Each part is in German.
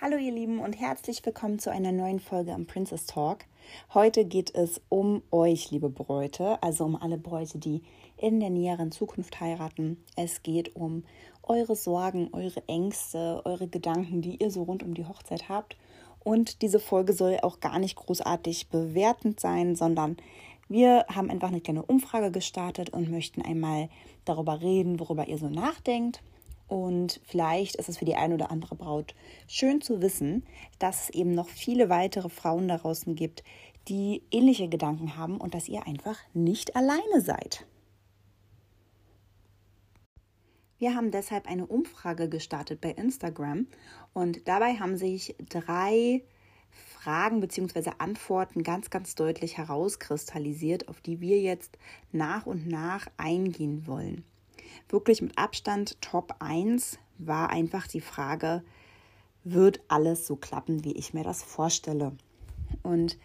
Hallo ihr Lieben und herzlich willkommen zu einer neuen Folge am Princess Talk. Heute geht es um euch, liebe Bräute, also um alle Bräute, die in der näheren Zukunft heiraten. Es geht um eure Sorgen, eure Ängste, eure Gedanken, die ihr so rund um die Hochzeit habt. Und diese Folge soll auch gar nicht großartig bewertend sein, sondern wir haben einfach eine kleine Umfrage gestartet und möchten einmal darüber reden, worüber ihr so nachdenkt und vielleicht ist es für die eine oder andere Braut schön zu wissen, dass es eben noch viele weitere Frauen da draußen gibt, die ähnliche Gedanken haben und dass ihr einfach nicht alleine seid. Wir haben deshalb eine Umfrage gestartet bei Instagram und dabei haben sich drei Fragen bzw. Antworten ganz, ganz deutlich herauskristallisiert, auf die wir jetzt nach und nach eingehen wollen wirklich mit Abstand Top 1 war einfach die Frage, wird alles so klappen, wie ich mir das vorstelle? Und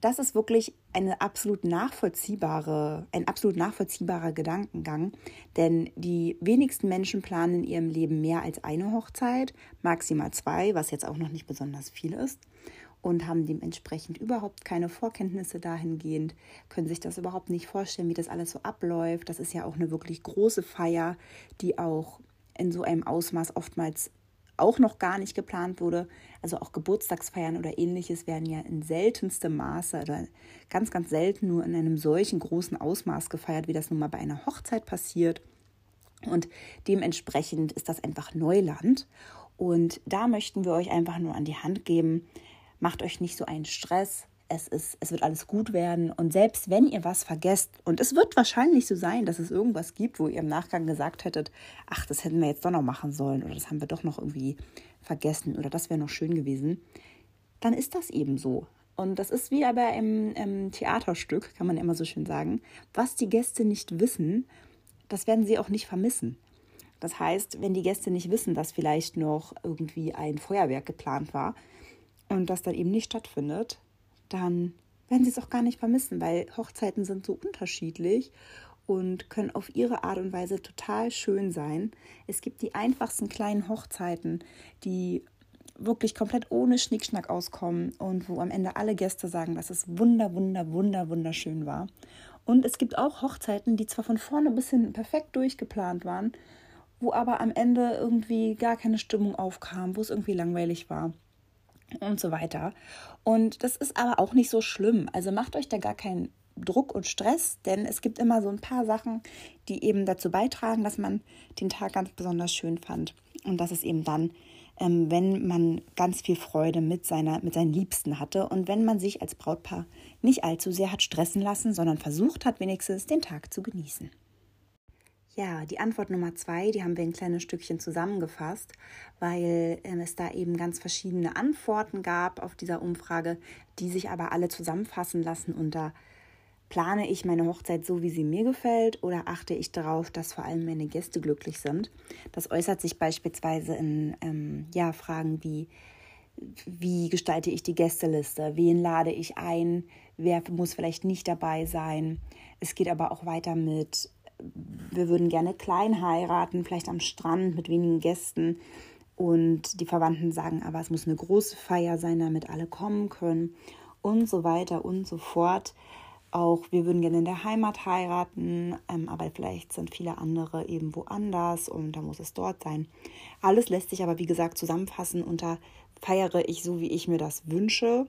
das ist wirklich eine absolut nachvollziehbare, ein absolut nachvollziehbarer Gedankengang, denn die wenigsten Menschen planen in ihrem Leben mehr als eine Hochzeit, maximal zwei, was jetzt auch noch nicht besonders viel ist und haben dementsprechend überhaupt keine Vorkenntnisse dahingehend, können sich das überhaupt nicht vorstellen, wie das alles so abläuft. Das ist ja auch eine wirklich große Feier, die auch in so einem Ausmaß oftmals auch noch gar nicht geplant wurde. Also auch Geburtstagsfeiern oder ähnliches werden ja in seltenstem Maße oder ganz, ganz selten nur in einem solchen großen Ausmaß gefeiert, wie das nun mal bei einer Hochzeit passiert. Und dementsprechend ist das einfach Neuland. Und da möchten wir euch einfach nur an die Hand geben, macht euch nicht so einen Stress. Es, ist, es wird alles gut werden. Und selbst wenn ihr was vergesst, und es wird wahrscheinlich so sein, dass es irgendwas gibt, wo ihr im Nachgang gesagt hättet, ach, das hätten wir jetzt doch noch machen sollen oder das haben wir doch noch irgendwie vergessen oder das wäre noch schön gewesen, dann ist das eben so. Und das ist wie aber im, im Theaterstück, kann man immer so schön sagen, was die Gäste nicht wissen, das werden sie auch nicht vermissen. Das heißt, wenn die Gäste nicht wissen, dass vielleicht noch irgendwie ein Feuerwerk geplant war, und das dann eben nicht stattfindet, dann werden sie es auch gar nicht vermissen, weil Hochzeiten sind so unterschiedlich und können auf ihre Art und Weise total schön sein. Es gibt die einfachsten kleinen Hochzeiten, die wirklich komplett ohne Schnickschnack auskommen und wo am Ende alle Gäste sagen, dass es wunder, wunder, wunder, wunderschön war. Und es gibt auch Hochzeiten, die zwar von vorne bis hinten perfekt durchgeplant waren, wo aber am Ende irgendwie gar keine Stimmung aufkam, wo es irgendwie langweilig war und so weiter. Und das ist aber auch nicht so schlimm. Also macht euch da gar keinen Druck und Stress, denn es gibt immer so ein paar Sachen, die eben dazu beitragen, dass man den Tag ganz besonders schön fand. Und das ist eben dann, ähm, wenn man ganz viel Freude mit, seiner, mit seinen Liebsten hatte und wenn man sich als Brautpaar nicht allzu sehr hat stressen lassen, sondern versucht hat, wenigstens den Tag zu genießen. Ja, die Antwort Nummer zwei, die haben wir ein kleines Stückchen zusammengefasst, weil äh, es da eben ganz verschiedene Antworten gab auf dieser Umfrage, die sich aber alle zusammenfassen lassen unter plane ich meine Hochzeit so, wie sie mir gefällt oder achte ich darauf, dass vor allem meine Gäste glücklich sind. Das äußert sich beispielsweise in ähm, ja, Fragen wie, wie gestalte ich die Gästeliste, wen lade ich ein, wer muss vielleicht nicht dabei sein. Es geht aber auch weiter mit wir würden gerne klein heiraten, vielleicht am Strand mit wenigen Gästen. Und die Verwandten sagen, aber es muss eine große Feier sein, damit alle kommen können und so weiter und so fort. Auch wir würden gerne in der Heimat heiraten, ähm, aber vielleicht sind viele andere eben woanders und da muss es dort sein. Alles lässt sich aber, wie gesagt, zusammenfassen unter feiere ich so, wie ich mir das wünsche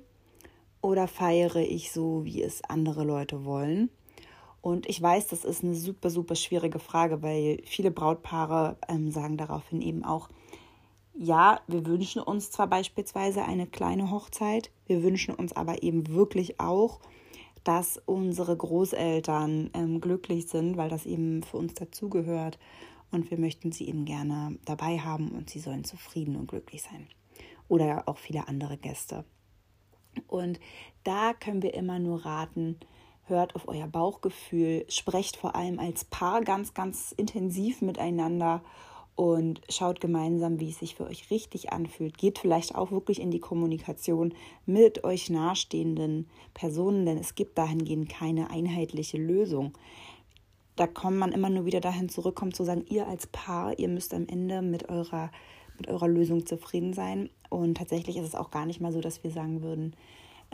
oder feiere ich so, wie es andere Leute wollen. Und ich weiß, das ist eine super, super schwierige Frage, weil viele Brautpaare ähm, sagen daraufhin eben auch, ja, wir wünschen uns zwar beispielsweise eine kleine Hochzeit, wir wünschen uns aber eben wirklich auch, dass unsere Großeltern ähm, glücklich sind, weil das eben für uns dazugehört. Und wir möchten sie eben gerne dabei haben und sie sollen zufrieden und glücklich sein. Oder auch viele andere Gäste. Und da können wir immer nur raten, hört auf euer Bauchgefühl, sprecht vor allem als Paar ganz, ganz intensiv miteinander und schaut gemeinsam, wie es sich für euch richtig anfühlt. Geht vielleicht auch wirklich in die Kommunikation mit euch nahestehenden Personen, denn es gibt dahingehend keine einheitliche Lösung. Da kommt man immer nur wieder dahin zurückkommt zu sagen, ihr als Paar, ihr müsst am Ende mit eurer mit eurer Lösung zufrieden sein. Und tatsächlich ist es auch gar nicht mal so, dass wir sagen würden,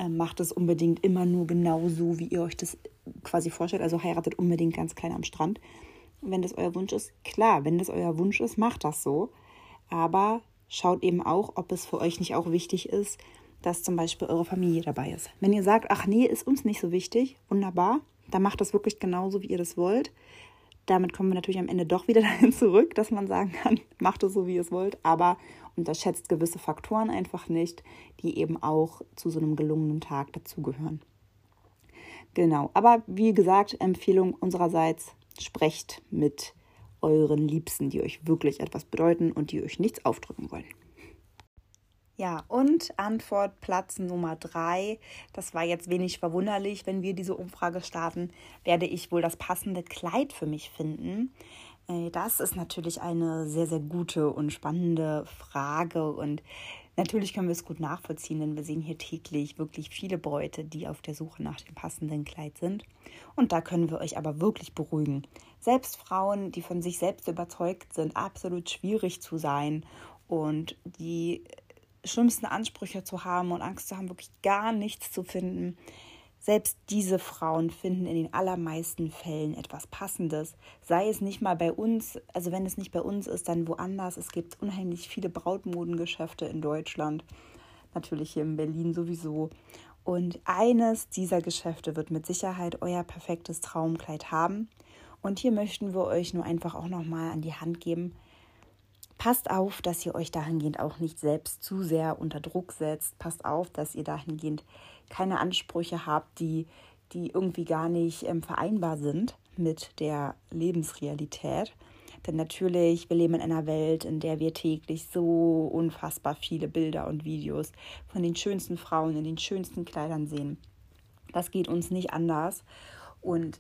macht es unbedingt immer nur genau so, wie ihr euch das quasi vorstellt. Also heiratet unbedingt ganz klein am Strand. Wenn das euer Wunsch ist, klar, wenn das euer Wunsch ist, macht das so. Aber schaut eben auch, ob es für euch nicht auch wichtig ist, dass zum Beispiel eure Familie dabei ist. Wenn ihr sagt, ach nee, ist uns nicht so wichtig, wunderbar, dann macht das wirklich genauso, wie ihr das wollt. Damit kommen wir natürlich am Ende doch wieder dahin zurück, dass man sagen kann, macht es so, wie ihr es wollt, aber unterschätzt gewisse Faktoren einfach nicht, die eben auch zu so einem gelungenen Tag dazugehören. Genau, aber wie gesagt, Empfehlung unsererseits, sprecht mit euren Liebsten, die euch wirklich etwas bedeuten und die euch nichts aufdrücken wollen. Ja, und Antwort Platz Nummer drei. Das war jetzt wenig verwunderlich, wenn wir diese Umfrage starten, werde ich wohl das passende Kleid für mich finden. Äh, das ist natürlich eine sehr, sehr gute und spannende Frage und natürlich können wir es gut nachvollziehen, denn wir sehen hier täglich wirklich viele Bräute, die auf der Suche nach dem passenden Kleid sind. Und da können wir euch aber wirklich beruhigen. Selbst Frauen, die von sich selbst überzeugt sind, absolut schwierig zu sein und die schlimmsten Ansprüche zu haben und Angst zu haben, wirklich gar nichts zu finden. Selbst diese Frauen finden in den allermeisten Fällen etwas Passendes. Sei es nicht mal bei uns, also wenn es nicht bei uns ist, dann woanders. Es gibt unheimlich viele Brautmodengeschäfte in Deutschland, natürlich hier in Berlin sowieso. Und eines dieser Geschäfte wird mit Sicherheit euer perfektes Traumkleid haben. Und hier möchten wir euch nur einfach auch nochmal an die Hand geben, Passt auf, dass ihr euch dahingehend auch nicht selbst zu sehr unter Druck setzt. Passt auf, dass ihr dahingehend keine Ansprüche habt, die, die irgendwie gar nicht ähm, vereinbar sind mit der Lebensrealität. Denn natürlich, wir leben in einer Welt, in der wir täglich so unfassbar viele Bilder und Videos von den schönsten Frauen in den schönsten Kleidern sehen. Das geht uns nicht anders. Und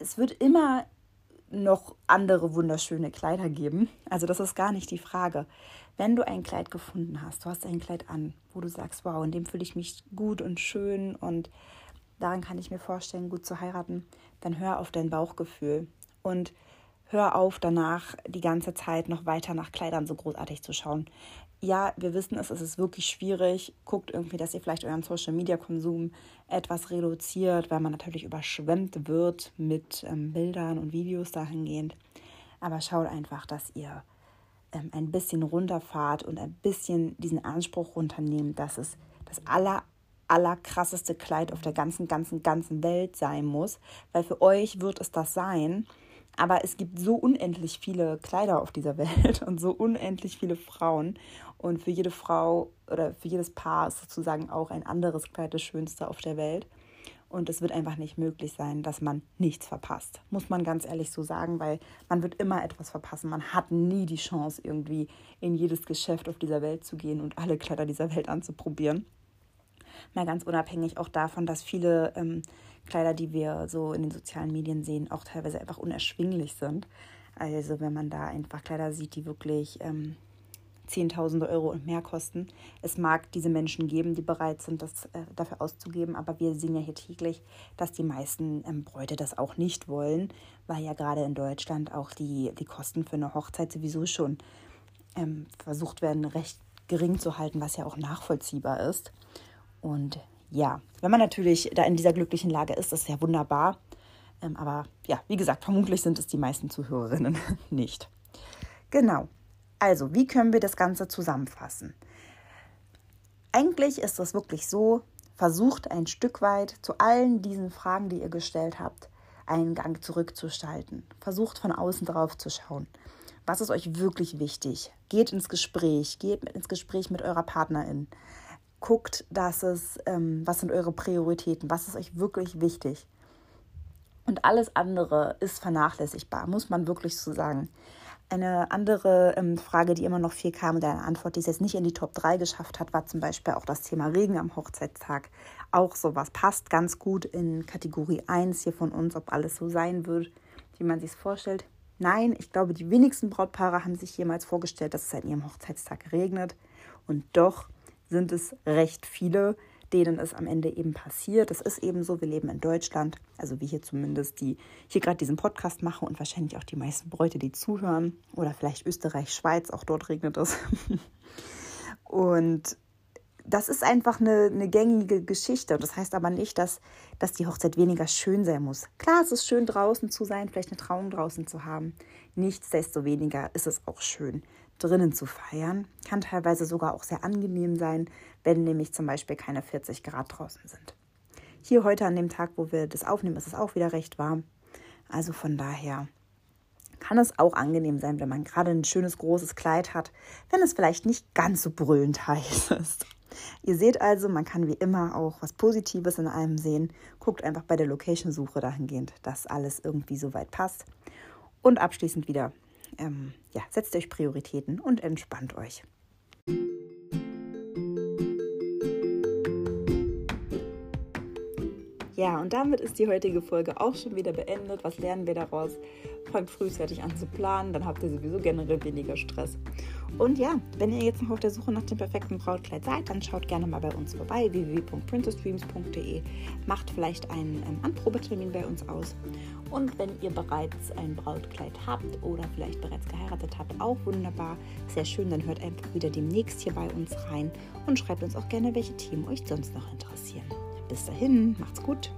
es wird immer noch andere wunderschöne Kleider geben. Also das ist gar nicht die Frage. Wenn du ein Kleid gefunden hast, du hast ein Kleid an, wo du sagst, wow, in dem fühle ich mich gut und schön und daran kann ich mir vorstellen, gut zu heiraten, dann hör auf dein Bauchgefühl und hör auf danach die ganze Zeit noch weiter nach Kleidern so großartig zu schauen ja, wir wissen es, es ist wirklich schwierig. Guckt irgendwie, dass ihr vielleicht euren Social-Media-Konsum etwas reduziert, weil man natürlich überschwemmt wird mit ähm, Bildern und Videos dahingehend. Aber schaut einfach, dass ihr ähm, ein bisschen runterfahrt und ein bisschen diesen Anspruch runternehmt, dass es das aller, aller krasseste Kleid auf der ganzen, ganzen, ganzen Welt sein muss. Weil für euch wird es das sein. Aber es gibt so unendlich viele Kleider auf dieser Welt und so unendlich viele Frauen. Und für jede Frau oder für jedes Paar ist sozusagen auch ein anderes Kleid das Schönste auf der Welt. Und es wird einfach nicht möglich sein, dass man nichts verpasst. Muss man ganz ehrlich so sagen, weil man wird immer etwas verpassen. Man hat nie die Chance, irgendwie in jedes Geschäft auf dieser Welt zu gehen und alle Kleider dieser Welt anzuprobieren. Mal ganz unabhängig auch davon, dass viele ähm, Kleider, die wir so in den sozialen Medien sehen, auch teilweise einfach unerschwinglich sind. Also wenn man da einfach Kleider sieht, die wirklich ähm, Zehntausende Euro und mehr kosten. Es mag diese Menschen geben, die bereit sind, das äh, dafür auszugeben, aber wir sehen ja hier täglich, dass die meisten ähm, Bräute das auch nicht wollen, weil ja gerade in Deutschland auch die, die Kosten für eine Hochzeit sowieso schon ähm, versucht werden, recht gering zu halten, was ja auch nachvollziehbar ist. Und ja, wenn man natürlich da in dieser glücklichen Lage ist, ist ja wunderbar. Ähm, aber ja, wie gesagt, vermutlich sind es die meisten Zuhörerinnen nicht. Genau. Also, wie können wir das Ganze zusammenfassen? Eigentlich ist es wirklich so, versucht ein Stück weit zu allen diesen Fragen, die ihr gestellt habt, einen Gang zurückzuschalten. Versucht von außen drauf zu schauen. Was ist euch wirklich wichtig? Geht ins Gespräch, geht ins Gespräch mit eurer Partnerin guckt, dass es, ähm, was sind eure Prioritäten, was ist euch wirklich wichtig. Und alles andere ist vernachlässigbar, muss man wirklich so sagen. Eine andere ähm, Frage, die immer noch viel kam und eine Antwort, die es jetzt nicht in die Top 3 geschafft hat, war zum Beispiel auch das Thema Regen am Hochzeitstag. Auch sowas passt ganz gut in Kategorie 1 hier von uns, ob alles so sein wird, wie man sich es vorstellt. Nein, ich glaube, die wenigsten Brautpaare haben sich jemals vorgestellt, dass es an ihrem Hochzeitstag regnet. Und doch sind es recht viele, denen es am Ende eben passiert. Es ist eben so, wir leben in Deutschland, also wie hier zumindest, die hier gerade diesen Podcast machen und wahrscheinlich auch die meisten Bräute, die zuhören. Oder vielleicht Österreich, Schweiz, auch dort regnet es. und das ist einfach eine, eine gängige Geschichte. Und das heißt aber nicht, dass, dass die Hochzeit weniger schön sein muss. Klar, es ist schön draußen zu sein, vielleicht eine Trauung draußen zu haben. Nichtsdestoweniger ist es auch schön, drinnen zu feiern. Kann teilweise sogar auch sehr angenehm sein, wenn nämlich zum Beispiel keine 40 Grad draußen sind. Hier heute an dem Tag, wo wir das aufnehmen, ist es auch wieder recht warm. Also von daher kann es auch angenehm sein, wenn man gerade ein schönes großes Kleid hat, wenn es vielleicht nicht ganz so brüllend heiß ist. Ihr seht also, man kann wie immer auch was Positives in allem sehen. Guckt einfach bei der Location-Suche dahingehend, dass alles irgendwie so weit passt. Und abschließend wieder, ähm, ja, setzt euch Prioritäten und entspannt euch. Ja, und damit ist die heutige Folge auch schon wieder beendet. Was lernen wir daraus? Fangt frühzeitig an zu planen, dann habt ihr sowieso generell weniger Stress. Und ja, wenn ihr jetzt noch auf der Suche nach dem perfekten Brautkleid seid, dann schaut gerne mal bei uns vorbei, www.princessdreams.de. Macht vielleicht einen ähm, Anprobetermin bei uns aus. Und wenn ihr bereits ein Brautkleid habt oder vielleicht bereits geheiratet habt, auch wunderbar. Sehr schön, dann hört einfach wieder demnächst hier bei uns rein und schreibt uns auch gerne, welche Themen euch sonst noch interessieren. Bis dahin, macht's gut.